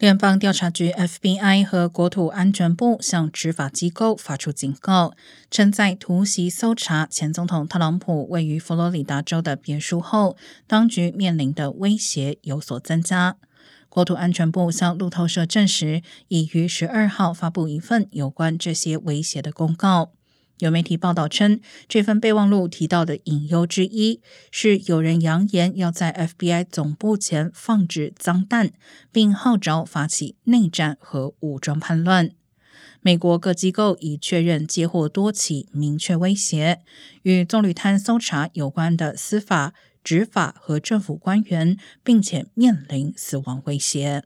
联邦调查局 （FBI） 和国土安全部向执法机构发出警告，称在突袭搜查前总统特朗普位于佛罗里达州的别墅后，当局面临的威胁有所增加。国土安全部向路透社证实，已于十二号发布一份有关这些威胁的公告。有媒体报道称，这份备忘录提到的隐忧之一是有人扬言要在 FBI 总部前放置脏弹，并号召发起内战和武装叛乱。美国各机构已确认接获多起明确威胁，与棕榈滩搜查有关的司法、执法和政府官员，并且面临死亡威胁。